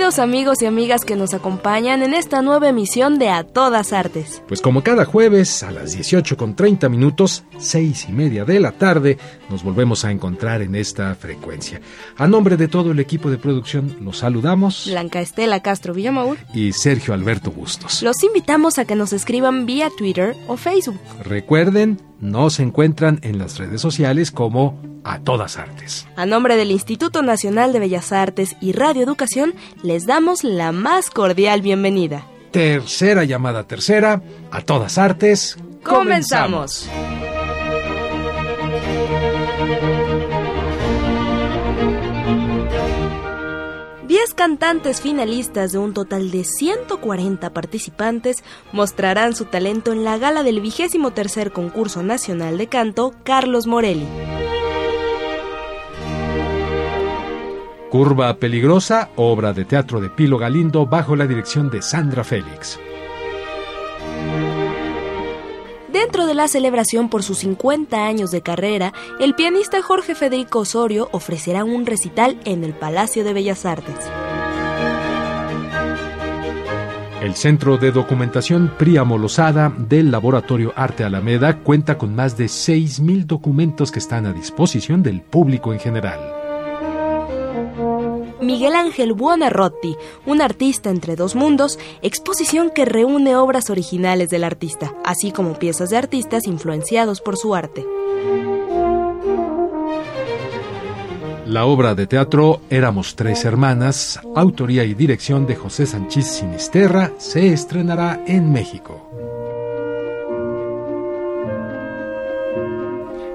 Bienvenidos amigos y amigas que nos acompañan en esta nueva emisión de A Todas Artes. Pues como cada jueves a las 18 con 30 minutos, seis y media de la tarde, nos volvemos a encontrar en esta frecuencia. A nombre de todo el equipo de producción, los saludamos. Blanca Estela Castro Villamaur y Sergio Alberto Bustos. Los invitamos a que nos escriban vía Twitter o Facebook. Recuerden, nos encuentran en las redes sociales como a todas artes. A nombre del Instituto Nacional de Bellas Artes y Radio Educación, les damos la más cordial bienvenida. Tercera llamada tercera, a todas artes. Comenzamos. Diez cantantes finalistas de un total de 140 participantes mostrarán su talento en la gala del vigésimo tercer concurso nacional de canto Carlos Morelli. Curva Peligrosa, obra de teatro de Pilo Galindo bajo la dirección de Sandra Félix. Dentro de la celebración por sus 50 años de carrera, el pianista Jorge Federico Osorio ofrecerá un recital en el Palacio de Bellas Artes. El Centro de Documentación Príamo Lozada del Laboratorio Arte Alameda cuenta con más de 6.000 documentos que están a disposición del público en general. Miguel Ángel Buonarroti, un artista entre dos mundos, exposición que reúne obras originales del artista, así como piezas de artistas influenciados por su arte. La obra de teatro Éramos tres hermanas, autoría y dirección de José Sánchez Sinisterra, se estrenará en México.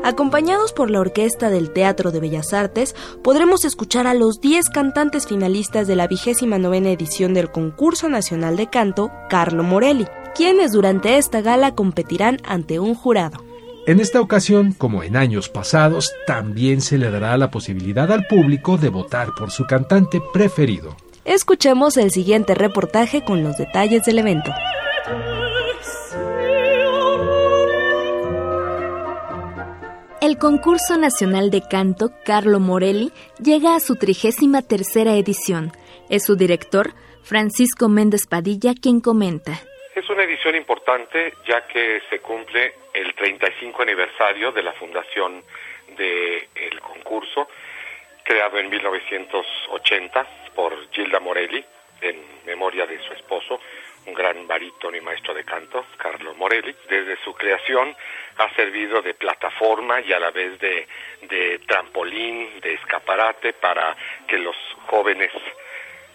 Acompañados por la Orquesta del Teatro de Bellas Artes, podremos escuchar a los 10 cantantes finalistas de la vigésima novena edición del Concurso Nacional de Canto, Carlo Morelli, quienes durante esta gala competirán ante un jurado. En esta ocasión, como en años pasados, también se le dará la posibilidad al público de votar por su cantante preferido. Escuchemos el siguiente reportaje con los detalles del evento. El concurso nacional de canto Carlo Morelli llega a su trigésima tercera edición. Es su director, Francisco Méndez Padilla, quien comenta. Es una edición importante ya que se cumple el 35 aniversario de la fundación del concurso, creado en 1980 por Gilda Morelli, en memoria de su esposo, un gran barítono y maestro de canto, Carlo Morelli. Desde su creación ha servido de plataforma y a la vez de, de trampolín, de escaparate para que los jóvenes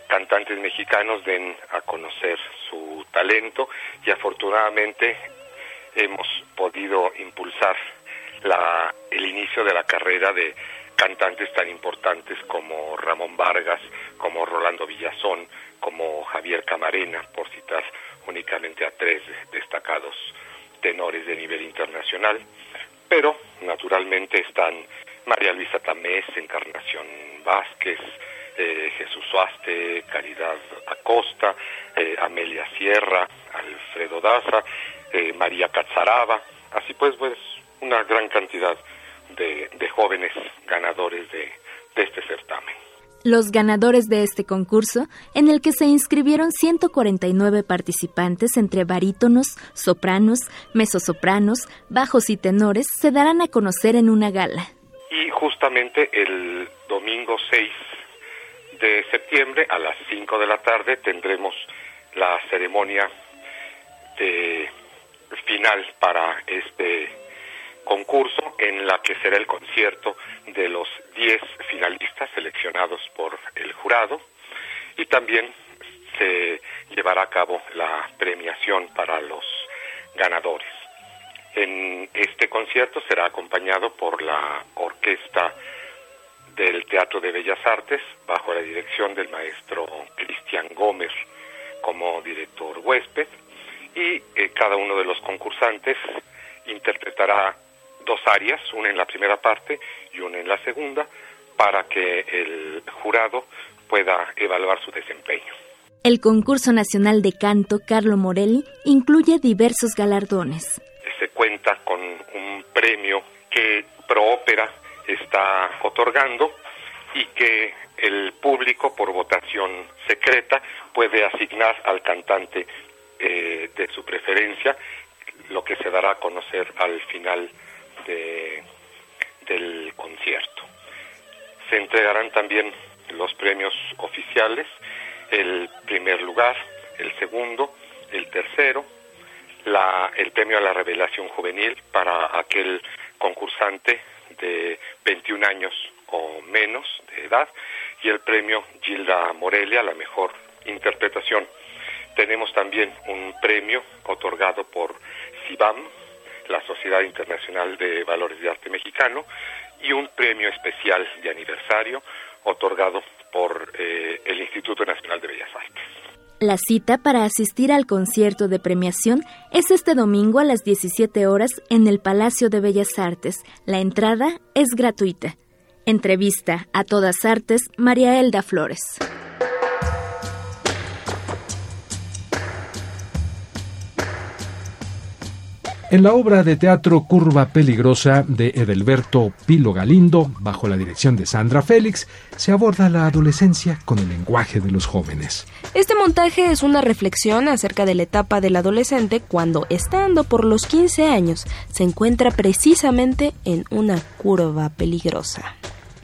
cantantes mexicanos den a conocer su talento y afortunadamente hemos podido impulsar la, el inicio de la carrera de cantantes tan importantes como Ramón Vargas, como Rolando Villazón, como Javier Camarena, por citar únicamente a tres destacados tenores de nivel internacional, pero naturalmente están María Luisa Tamés, Encarnación Vázquez, eh, Jesús Suaste, Caridad Acosta, eh, Amelia Sierra, Alfredo Daza, eh, María Catzaraba, así pues, pues una gran cantidad de, jóvenes ganadores de este certamen. Los ganadores de este concurso, en el que se inscribieron 149 participantes entre barítonos, sopranos, mezzosopranos, bajos y tenores, se darán a conocer en una gala. Y justamente el domingo 6 de septiembre a las 5 de la tarde tendremos la ceremonia de final para este concurso en la que será el concierto de los 10 finalistas seleccionados por el jurado y también se llevará a cabo la premiación para los ganadores. En este concierto será acompañado por la orquesta del Teatro de Bellas Artes, bajo la dirección del maestro Cristian Gómez como director huésped, y eh, cada uno de los concursantes interpretará dos áreas, una en la primera parte y una en la segunda, para que el jurado pueda evaluar su desempeño. El concurso nacional de canto Carlo Morelli incluye diversos galardones. Se cuenta con un premio que Proópera está otorgando y que el público por votación secreta puede asignar al cantante eh, de su preferencia, lo que se dará a conocer al final de, del concierto. Se entregarán también los premios oficiales, el primer lugar, el segundo, el tercero, la, el premio a la revelación juvenil para aquel concursante de 21 años o menos de edad y el premio Gilda Morelia la mejor interpretación. Tenemos también un premio otorgado por CIBAM, la Sociedad Internacional de Valores de Arte Mexicano, y un premio especial de aniversario otorgado por eh, el Instituto Nacional de Bellas Artes. La cita para asistir al concierto de premiación es este domingo a las 17 horas en el Palacio de Bellas Artes. La entrada es gratuita. Entrevista a todas artes María Elda Flores. En la obra de teatro Curva Peligrosa de Edelberto Pilo Galindo, bajo la dirección de Sandra Félix, se aborda la adolescencia con el lenguaje de los jóvenes. Este montaje es una reflexión acerca de la etapa del adolescente cuando, estando por los 15 años, se encuentra precisamente en una curva peligrosa.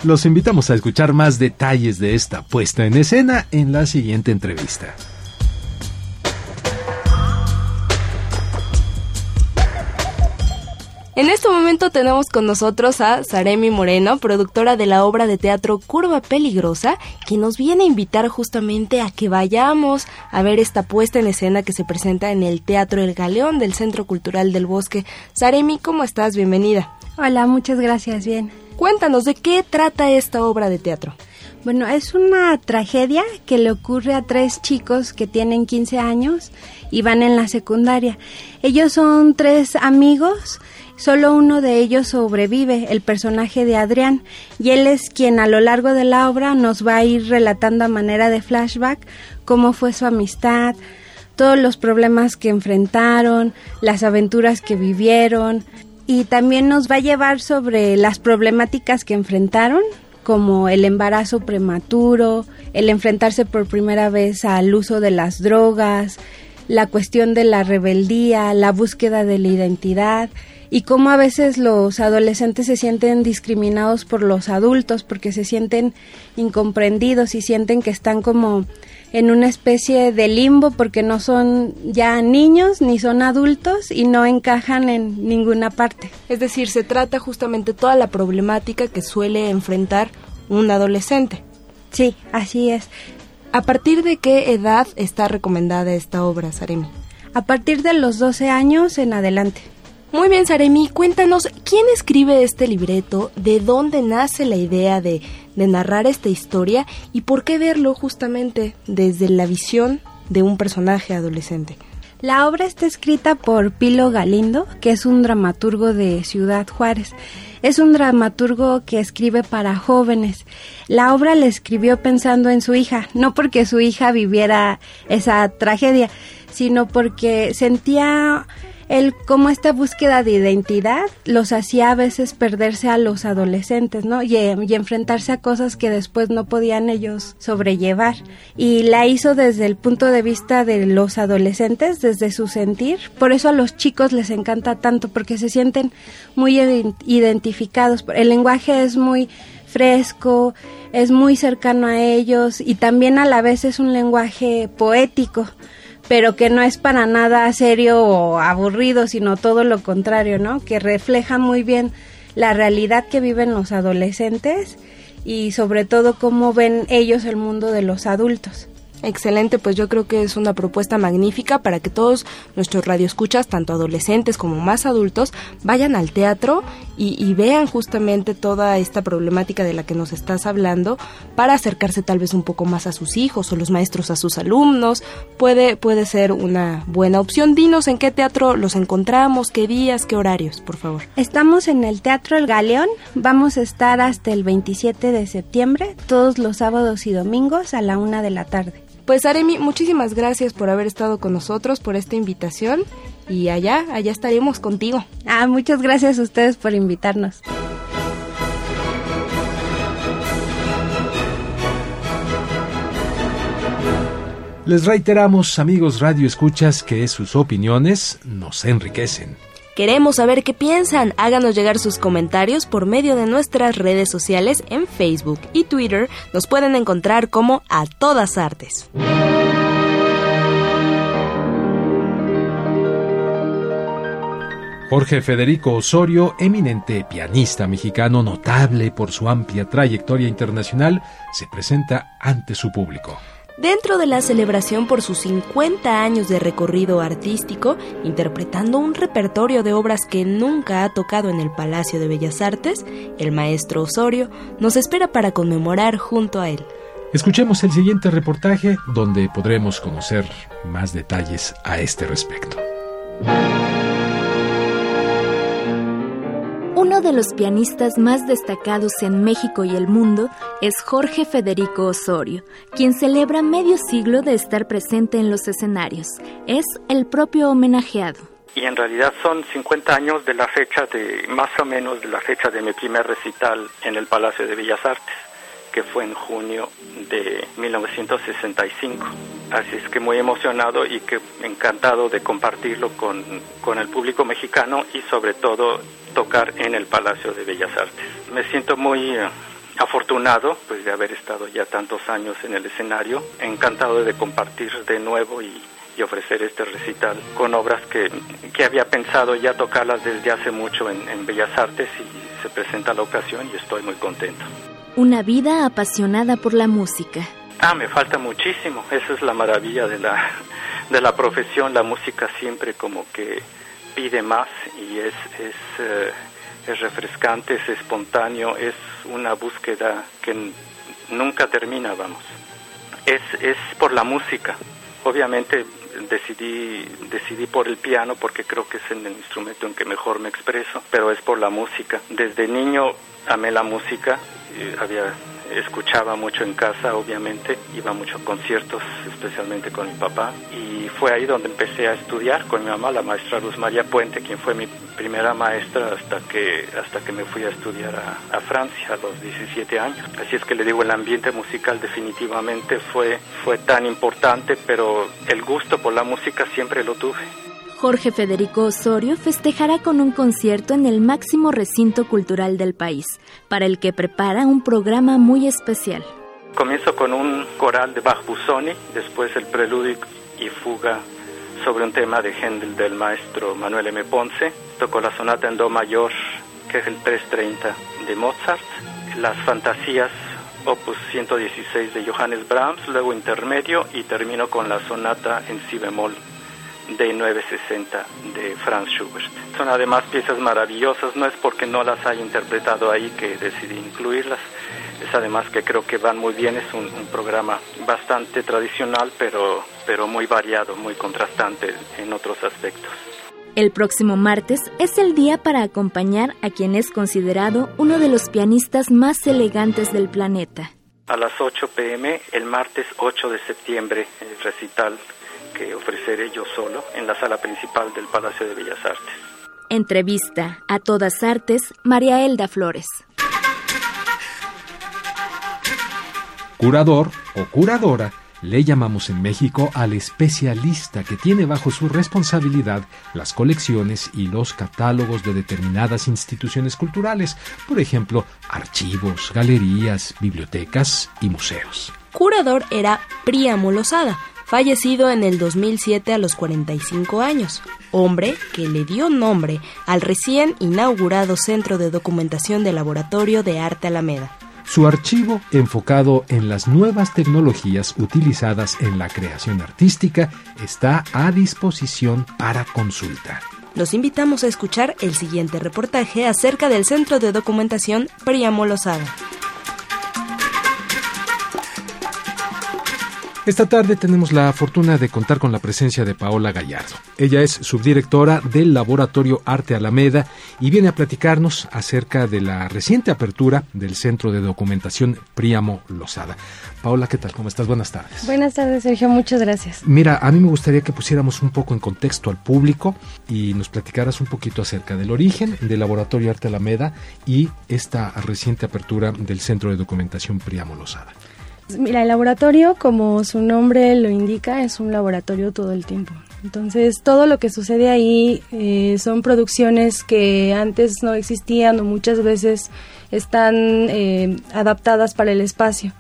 Los invitamos a escuchar más detalles de esta puesta en escena en la siguiente entrevista. En este momento tenemos con nosotros a Saremi Moreno, productora de la obra de teatro Curva Peligrosa, que nos viene a invitar justamente a que vayamos a ver esta puesta en escena que se presenta en el Teatro El Galeón del Centro Cultural del Bosque. Saremi, ¿cómo estás? Bienvenida. Hola, muchas gracias, bien. Cuéntanos, ¿de qué trata esta obra de teatro? Bueno, es una tragedia que le ocurre a tres chicos que tienen 15 años y van en la secundaria. Ellos son tres amigos Solo uno de ellos sobrevive, el personaje de Adrián, y él es quien a lo largo de la obra nos va a ir relatando a manera de flashback cómo fue su amistad, todos los problemas que enfrentaron, las aventuras que vivieron, y también nos va a llevar sobre las problemáticas que enfrentaron, como el embarazo prematuro, el enfrentarse por primera vez al uso de las drogas, la cuestión de la rebeldía, la búsqueda de la identidad y cómo a veces los adolescentes se sienten discriminados por los adultos porque se sienten incomprendidos y sienten que están como en una especie de limbo porque no son ya niños ni son adultos y no encajan en ninguna parte. Es decir, se trata justamente toda la problemática que suele enfrentar un adolescente. Sí, así es. ¿A partir de qué edad está recomendada esta obra, Saremi? A partir de los 12 años en adelante. Muy bien, Saremi, cuéntanos, ¿quién escribe este libreto? ¿De dónde nace la idea de, de narrar esta historia? ¿Y por qué verlo justamente desde la visión de un personaje adolescente? La obra está escrita por Pilo Galindo, que es un dramaturgo de Ciudad Juárez. Es un dramaturgo que escribe para jóvenes. La obra la escribió pensando en su hija, no porque su hija viviera esa tragedia, sino porque sentía el cómo esta búsqueda de identidad los hacía a veces perderse a los adolescentes, ¿no? Y, y, enfrentarse a cosas que después no podían ellos sobrellevar. Y la hizo desde el punto de vista de los adolescentes, desde su sentir. Por eso a los chicos les encanta tanto, porque se sienten muy identificados. El lenguaje es muy fresco, es muy cercano a ellos y también a la vez es un lenguaje poético pero que no es para nada serio o aburrido, sino todo lo contrario, ¿no? Que refleja muy bien la realidad que viven los adolescentes y sobre todo cómo ven ellos el mundo de los adultos. Excelente, pues yo creo que es una propuesta magnífica para que todos nuestros radioescuchas, tanto adolescentes como más adultos, vayan al teatro y, vean justamente toda esta problemática de la que nos estás hablando para acercarse tal vez un poco más a sus hijos o los maestros a sus alumnos. Puede, puede ser una buena opción. Dinos en qué teatro los encontramos, qué días, qué horarios, por favor. Estamos en el Teatro El Galeón. Vamos a estar hasta el 27 de septiembre, todos los sábados y domingos a la una de la tarde. Pues Aremi, muchísimas gracias por haber estado con nosotros, por esta invitación y allá, allá estaremos contigo. Ah, muchas gracias a ustedes por invitarnos. Les reiteramos, amigos Radio Escuchas, que sus opiniones nos enriquecen. Queremos saber qué piensan. Háganos llegar sus comentarios por medio de nuestras redes sociales en Facebook y Twitter. Nos pueden encontrar como a todas artes. Jorge Federico Osorio, eminente pianista mexicano notable por su amplia trayectoria internacional, se presenta ante su público. Dentro de la celebración por sus 50 años de recorrido artístico, interpretando un repertorio de obras que nunca ha tocado en el Palacio de Bellas Artes, el maestro Osorio nos espera para conmemorar junto a él. Escuchemos el siguiente reportaje donde podremos conocer más detalles a este respecto. De los pianistas más destacados en México y el mundo es Jorge Federico Osorio, quien celebra medio siglo de estar presente en los escenarios. Es el propio homenajeado. Y en realidad son 50 años de la fecha de, más o menos de la fecha de mi primer recital en el Palacio de Bellas Artes que fue en junio de 1965. Así es que muy emocionado y que encantado de compartirlo con, con el público mexicano y sobre todo tocar en el Palacio de Bellas Artes. Me siento muy eh, afortunado pues de haber estado ya tantos años en el escenario, encantado de compartir de nuevo y, ofrecer este recital con obras que, que, había pensado ya tocarlas desde hace mucho en, en Bellas Artes y se presenta la ocasión y estoy muy contento. Una vida apasionada por la música. Ah, me falta muchísimo. Esa es la maravilla de la, de la profesión. La música siempre como que pide más y es, es, eh, es refrescante, es espontáneo, es una búsqueda que nunca termina, vamos. Es, es por la música. Obviamente decidí, decidí por el piano porque creo que es el instrumento en que mejor me expreso, pero es por la música. Desde niño amé la música, había escuchaba mucho en casa, obviamente, iba mucho a conciertos, especialmente con mi papá, y fue ahí donde empecé a estudiar con mi mamá, la maestra Luz María Puente, quien fue mi primera maestra hasta que, hasta que me fui a estudiar a, a Francia a los 17 años. Así es que le digo, el ambiente musical definitivamente fue, fue tan importante, pero el gusto por la música siempre lo tuve. Jorge Federico Osorio festejará con un concierto en el máximo recinto cultural del país, para el que prepara un programa muy especial. Comienzo con un coral de Bach Busoni, después el preludio y fuga sobre un tema de Händel del maestro Manuel M. Ponce. Tocó la sonata en Do mayor, que es el 330 de Mozart, las fantasías opus 116 de Johannes Brahms, luego intermedio y termino con la sonata en si bemol de 960 de Franz Schubert. Son además piezas maravillosas, no es porque no las haya interpretado ahí que decidí incluirlas, es además que creo que van muy bien, es un, programa bastante tradicional, pero, pero muy variado, muy contrastante en otros aspectos. El próximo martes es el día para acompañar a quien es considerado uno de los pianistas más elegantes del planeta. A las 8 pm, el martes 8 de septiembre, el recital que ofreceré yo solo en la sala principal del Palacio de Bellas Artes. Entrevista a todas artes, María Elda Flores. Curador o curadora le llamamos en México al especialista que tiene bajo su responsabilidad las colecciones y los catálogos de determinadas instituciones culturales, por ejemplo, archivos, galerías, bibliotecas y museos. Curador era Príamo Lozada, fallecido en el 2007 a los 45 años, hombre que le dio nombre al recién inaugurado Centro de Documentación del Laboratorio de Arte Alameda. su archivo enfocado en las nuevas tecnologías utilizadas en la creación artística está a disposición para consulta. Los invitamos a escuchar el siguiente reportaje acerca del Centro de Documentación Priamo Lozada. Esta tarde tenemos la fortuna de contar con la presencia de Paola Gallardo. Ella es subdirectora del Laboratorio Arte Alameda y viene a platicarnos acerca de la reciente apertura del Centro de Documentación Príamo Lozada. Paola, ¿qué tal? ¿Cómo estás? Buenas tardes. Buenas tardes, Sergio. Muchas gracias. Mira, a mí me gustaría que pusiéramos un poco en contexto al público y nos platicaras un poquito acerca del origen del Laboratorio Arte Alameda y esta reciente apertura del Centro de Documentación Príamo Lozada. Mira, el laboratorio, como su nombre lo indica, es un laboratorio todo el tiempo. Entonces, todo lo que sucede ahí eh, son producciones que antes no existían o muchas veces están eh, adaptadas para el espacio.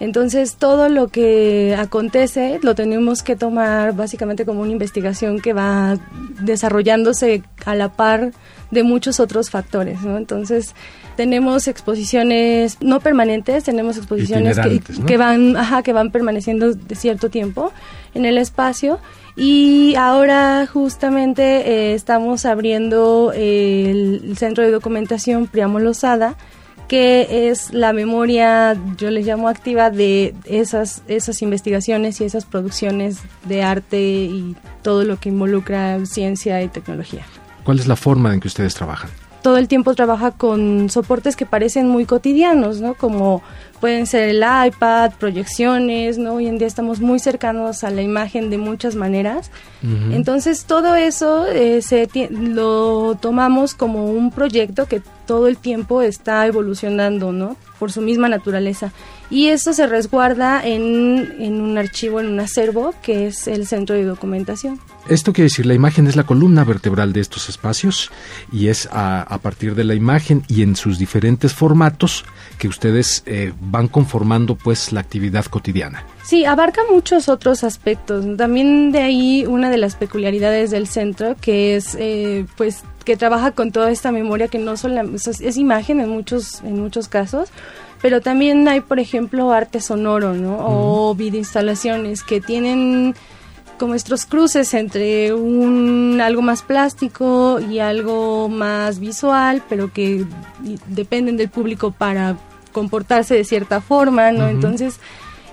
Entonces, todo lo que acontece lo tenemos que tomar básicamente como una investigación que va desarrollándose a la par de muchos otros factores, ¿no? Entonces, tenemos exposiciones no permanentes, tenemos exposiciones que, van, ajá, que van permaneciendo de cierto tiempo en el espacio y ahora justamente eh, estamos abriendo el, centro de documentación Priamo Lozada que es la memoria, yo les llamo activa, de esas, esas investigaciones y esas producciones de arte y todo lo que involucra ciencia y tecnología. ¿Cuál es la forma en que ustedes trabajan? Todo el tiempo trabaja con soportes que parecen muy cotidianos, ¿no? Como pueden ser el iPad, proyecciones, ¿no? Hoy en día estamos muy cercanos a la imagen de muchas maneras. Entonces todo eso eh, se lo tomamos como un proyecto que todo el tiempo está evolucionando, ¿no? Por su misma naturaleza. Y eso se resguarda en, en un archivo, en un acervo, que es el centro de documentación. Esto quiere decir, la imagen es la columna vertebral de estos espacios y es a, partir de la imagen y en sus diferentes formatos que ustedes eh, van conformando pues la actividad cotidiana. Sí, abarca muchos otros aspectos. También de ahí una de las peculiaridades del centro que es eh, pues que trabaja con toda esta memoria que no solo es, es imagen en muchos en muchos casos, pero también hay por ejemplo arte sonoro, ¿no? O video instalaciones que tienen como estos cruces entre un algo más plástico y algo más visual, pero que dependen del público para comportarse de cierta forma, ¿no? Entonces,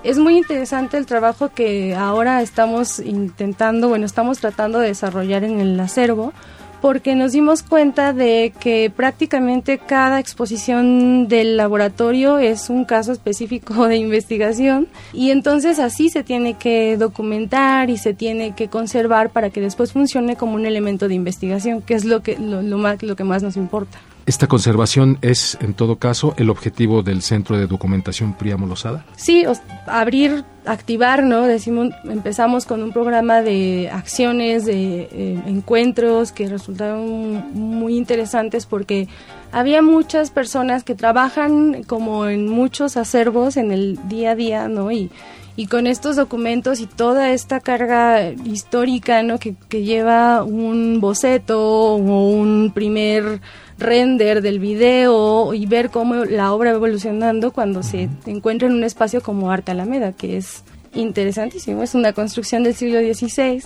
es muy interesante el trabajo que ahora estamos intentando, bueno, estamos tratando de desarrollar en el acervo, porque nos dimos cuenta de que prácticamente cada exposición del laboratorio es un caso específico de investigación y entonces así se tiene que documentar y se tiene que conservar para que después funcione como un elemento de investigación, que es lo que lo, más, lo que más nos importa. ¿Esta conservación es, en todo caso, el objetivo del Centro de Documentación Príamo Lozada? Sí, abrir, activar, ¿no? Decimos, empezamos con un programa de acciones, de eh, encuentros que resultaron muy interesantes porque había muchas personas que trabajan como en muchos acervos en el día a día, ¿no? Y, y con estos documentos y toda esta carga histórica, ¿no? Que lleva un boceto o un primer render del video y ver cómo la obra va evolucionando cuando se encuentra en un espacio como Arte Alameda, que es interesantísimo. Es una construcción del siglo XVI,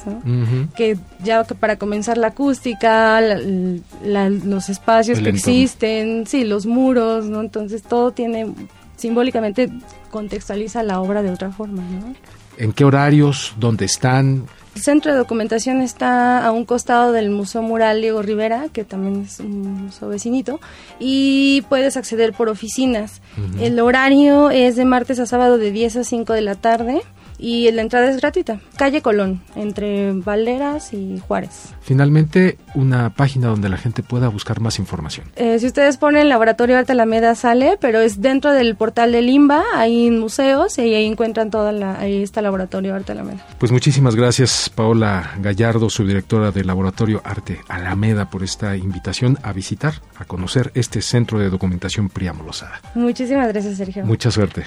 que ya para comenzar la acústica, los espacios que existen, sí, los muros, ¿no? Entonces todo tiene, simbólicamente contextualiza la obra de otra forma, ¿no? ¿En qué horarios? ¿Dónde están? El centro de documentación está a un costado del Museo Mural Diego Rivera, que también es un museo vecinito, y puedes acceder por oficinas. El horario es de martes a sábado de 10 a 5 de la tarde y la entrada es gratuita. Calle Colón, entre Valderas y Juárez. Finalmente, una página donde la gente pueda buscar más información. Eh, si ustedes ponen Laboratorio Arte Alameda sale, pero es dentro del portal de Limba, ahí en museos, y ahí encuentran toda la, ahí está Laboratorio Arte Alameda. Pues muchísimas gracias, Paola Gallardo, subdirectora del Laboratorio Arte Alameda, por esta invitación a visitar, a conocer este centro de documentación Priamo Lozada. Muchísimas gracias, Sergio. Mucha suerte.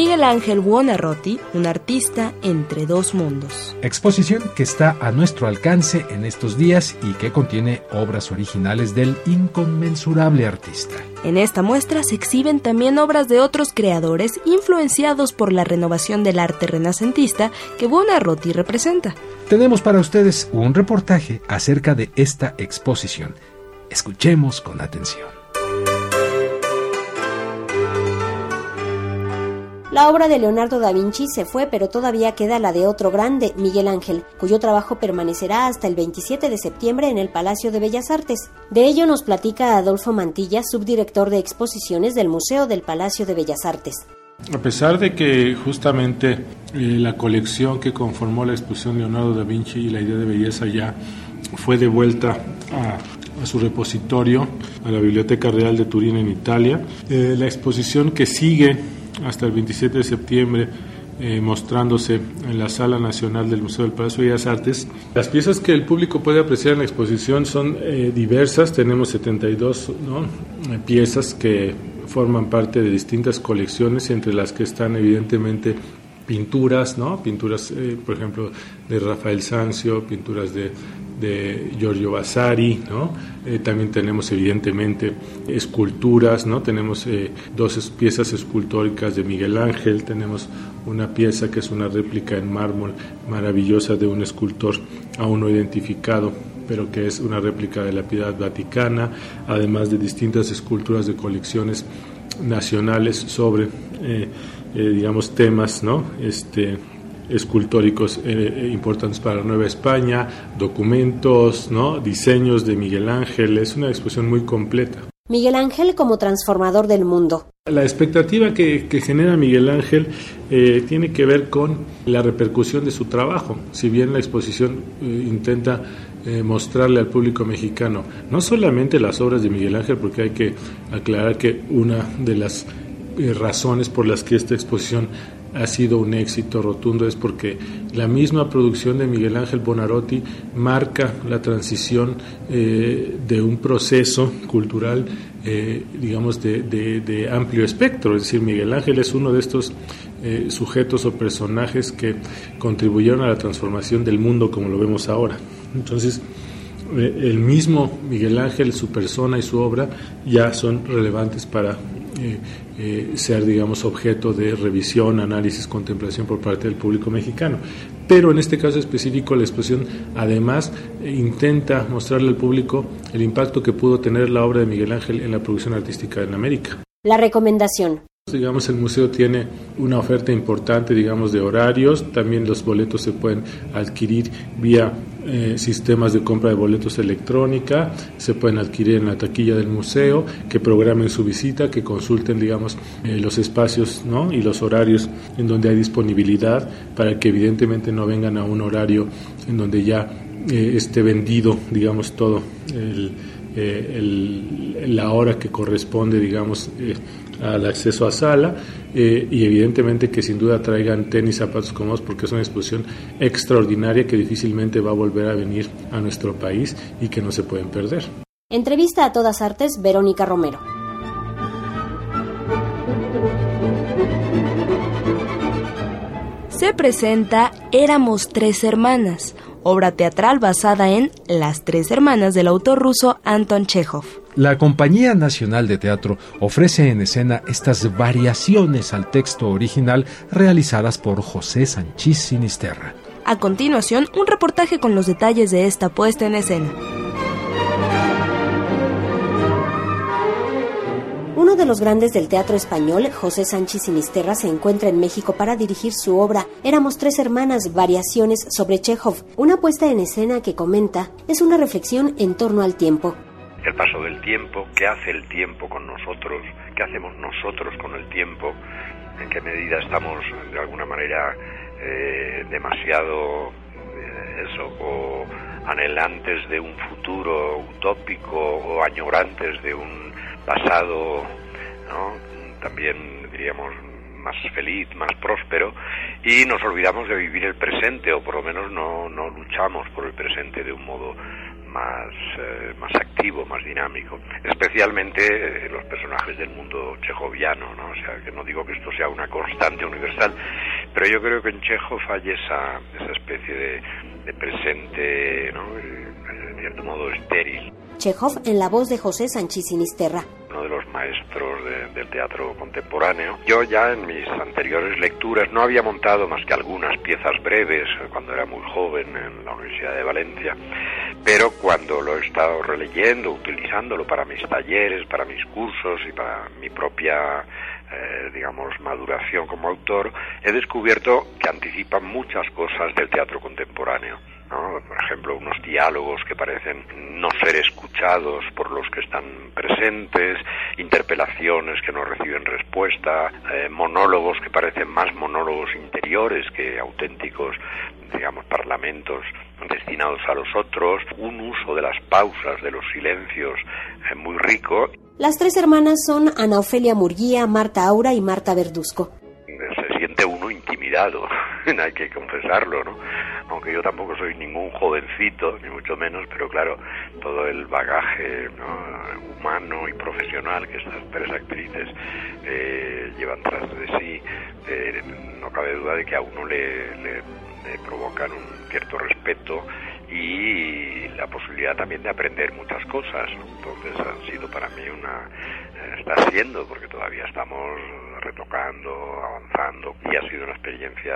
Miguel Ángel Buonarroti, un artista entre dos mundos. Exposición que está a nuestro alcance en estos días y que contiene obras originales del inconmensurable artista. En esta muestra se exhiben también obras de otros creadores influenciados por la renovación del arte renacentista que Buonarroti representa. Tenemos para ustedes un reportaje acerca de esta exposición. Escuchemos con atención. La obra de Leonardo da Vinci se fue, pero todavía queda la de otro grande, Miguel Ángel, cuyo trabajo permanecerá hasta el 27 de septiembre en el Palacio de Bellas Artes. De ello nos platica Adolfo Mantilla, subdirector de exposiciones del Museo del Palacio de Bellas Artes. A pesar de que justamente eh, la colección que conformó la exposición Leonardo da Vinci y la idea de belleza ya fue devuelta a, su repositorio, a la Biblioteca Real de Turín en Italia, eh, la exposición que sigue hasta el 27 de septiembre eh, mostrándose en la Sala Nacional del Museo del Palacio de Bellas Artes. Las piezas que el público puede apreciar en la exposición son eh, diversas, tenemos 72 eh, piezas que forman parte de distintas colecciones, entre las que están evidentemente pinturas, ¿no? pinturas, por ejemplo, de Rafael Sanzio, pinturas de de Giorgio Vasari, ¿no? Eh, también tenemos evidentemente esculturas, ¿no? Tenemos eh, dos piezas escultóricas de Miguel Ángel, tenemos una pieza que es una réplica en mármol maravillosa de un escultor aún no identificado, pero que es una réplica de la Piedad Vaticana, además de distintas esculturas de colecciones nacionales sobre, eh, digamos, temas, ¿no? Este, escultóricos eh, eh, importantes para Nueva España, documentos, ¿no? diseños de Miguel Ángel. Es una exposición muy completa. Miguel Ángel como transformador del mundo. La expectativa que, genera Miguel Ángel eh, tiene que ver con la repercusión de su trabajo. Si bien la exposición intenta mostrarle al público mexicano no solamente las obras de Miguel Ángel, porque hay que aclarar que una de las razones por las que esta exposición ha sido un éxito rotundo es porque la misma producción de Miguel Ángel Bonarotti marca la transición eh, de un proceso cultural, eh, digamos, de, amplio espectro. Es decir, Miguel Ángel es uno de estos eh, sujetos o personajes que contribuyeron a la transformación del mundo como lo vemos ahora. Entonces, el mismo Miguel Ángel, su persona y su obra ya son relevantes para eh, eh, ser, digamos, objeto de revisión, análisis, contemplación por parte del público mexicano. Pero en este caso específico, la exposición además intenta mostrarle al público el impacto que pudo tener la obra de Miguel Ángel en la producción artística en América. La recomendación. Digamos, el museo tiene una oferta importante, digamos, de horarios. También los boletos se pueden adquirir vía eh, sistemas de compra de boletos electrónica. Se pueden adquirir en la taquilla del museo, que programen su visita, que consulten, digamos, eh, los espacios ¿no? y los horarios en donde hay disponibilidad, para que evidentemente no vengan a un horario en donde ya eh, esté vendido, digamos, todo el, la hora que corresponde, digamos, al acceso a sala eh, y evidentemente que sin duda traigan tenis, zapatos cómodos porque es una exposición extraordinaria que difícilmente va a volver a venir a nuestro país y que no se pueden perder. Entrevista a todas artes, Verónica Romero. Se presenta Éramos tres hermanas, obra teatral basada en Las tres hermanas del autor ruso Anton Chekhov. La Compañía Nacional de Teatro ofrece en escena estas variaciones al texto original realizadas por José Sanchís Sinisterra. A continuación, un reportaje con los detalles de esta puesta en escena. Uno de los grandes del teatro español, José Sánchez Sinisterra, se encuentra en México para dirigir su obra Éramos tres hermanas, variaciones sobre Chekhov, una puesta en escena que comenta es una reflexión en torno al tiempo el paso del tiempo, qué hace el tiempo con nosotros, qué hacemos nosotros con el tiempo, en qué medida estamos de alguna manera eh, demasiado eh, eso o anhelantes de un futuro utópico o añorantes de un pasado ¿no? también diríamos más feliz, más próspero y nos olvidamos de vivir el presente o por lo menos no, no luchamos por el presente de un modo más, eh, más activo, más dinámico, especialmente los personajes del mundo chejoviano, ¿no? O sea, que no digo que esto sea una constante universal, pero yo creo que en Chejov hay esa, esa especie de, de presente, ¿no? en cierto modo estéril. Chejov en la voz de José Sánchez Sinisterra uno de los maestros del teatro contemporáneo. Yo ya en mis anteriores lecturas no había montado más que algunas piezas breves cuando era muy joven en la Universidad de Valencia, pero cuando lo he estado releyendo, utilizándolo para mis talleres, para mis cursos y para mi propia eh, digamos, maduración como autor, he descubierto que anticipa muchas cosas del teatro contemporáneo. Por ejemplo, unos diálogos que parecen no ser escuchados por los que están presentes, interpelaciones que no reciben respuesta, eh, monólogos que parecen más monólogos interiores que auténticos, digamos, parlamentos destinados a los otros, un uso de las pausas, de los silencios eh, muy rico. Las tres hermanas son Ana Ofelia Murguía, Marta Aura y Marta Verduzco. Se siente uno intimidado, hay que confesarlo, ¿no? Aunque yo tampoco soy ningún jovencito, ni mucho menos, pero claro, todo el bagaje humano y profesional que estas tres actrices eh, llevan tras de sí, eh, no cabe duda de que a uno le, le provocan un cierto respeto y la posibilidad también de aprender muchas cosas. Entonces han sido para mí una, eh, está siendo, porque todavía estamos retocando, avanzando, y ha sido una experiencia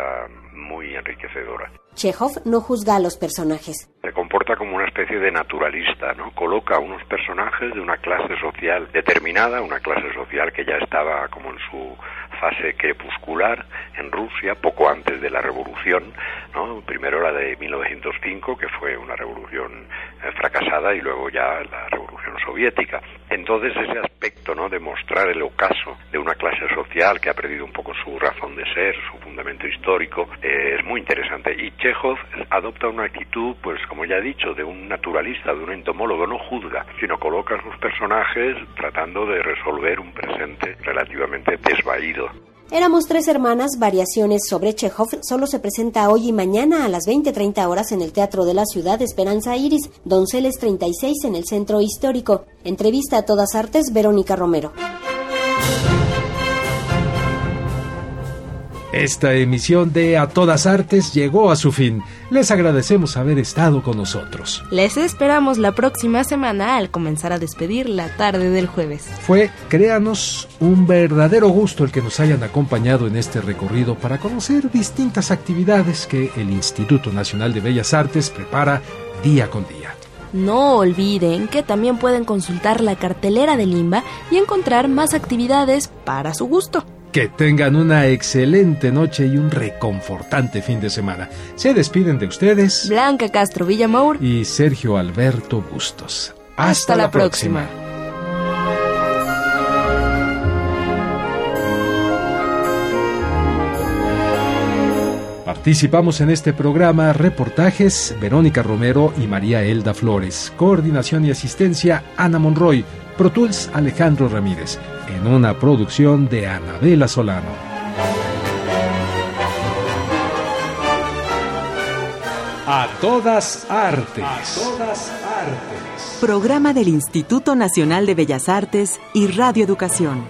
muy enriquecedora. Chekhov no juzga a los personajes. Se comporta como una especie de naturalista, ¿no? Coloca a unos personajes de una clase social determinada, una clase social que ya estaba como en su fase crepuscular en Rusia, poco antes de la revolución, ¿no? Primero la de 1905, que fue una revolución eh, fracasada, y luego ya la revolución soviética. Entonces ese aspecto, ¿no? De mostrar el ocaso de una clase social que ha perdido un poco su razón de ser, su fundamento histórico, eh, es muy interesante. Y Chekhov adopta una actitud, pues como ya he dicho, de un naturalista, de un entomólogo, no juzga, sino coloca a sus personajes tratando de resolver un presente relativamente desvaído. Éramos tres hermanas, variaciones sobre Chekhov, solo se presenta hoy y mañana a las 20.30 horas en el Teatro de la Ciudad Esperanza Iris, Donceles 36 en el Centro Histórico. Entrevista a todas artes, Verónica Romero. Esta emisión de A Todas Artes llegó a su fin. Les agradecemos haber estado con nosotros. Les esperamos la próxima semana al comenzar a despedir la tarde del jueves. Fue, créanos, un verdadero gusto el que nos hayan acompañado en este recorrido para conocer distintas actividades que el Instituto Nacional de Bellas Artes prepara día con día. No olviden que también pueden consultar la cartelera de Limba y encontrar más actividades para su gusto. Que tengan una excelente noche y un reconfortante fin de semana. Se despiden de ustedes Blanca Castro Villamaur y Sergio Alberto Bustos. Hasta, la, próxima. Participamos en este programa reportajes Verónica Romero y María Elda Flores, coordinación y asistencia Ana Monroy, Pro Tools Alejandro Ramírez en una producción de Anabela Solano. A todas artes. A todas artes. Programa del Instituto Nacional de Bellas Artes y Radio Educación.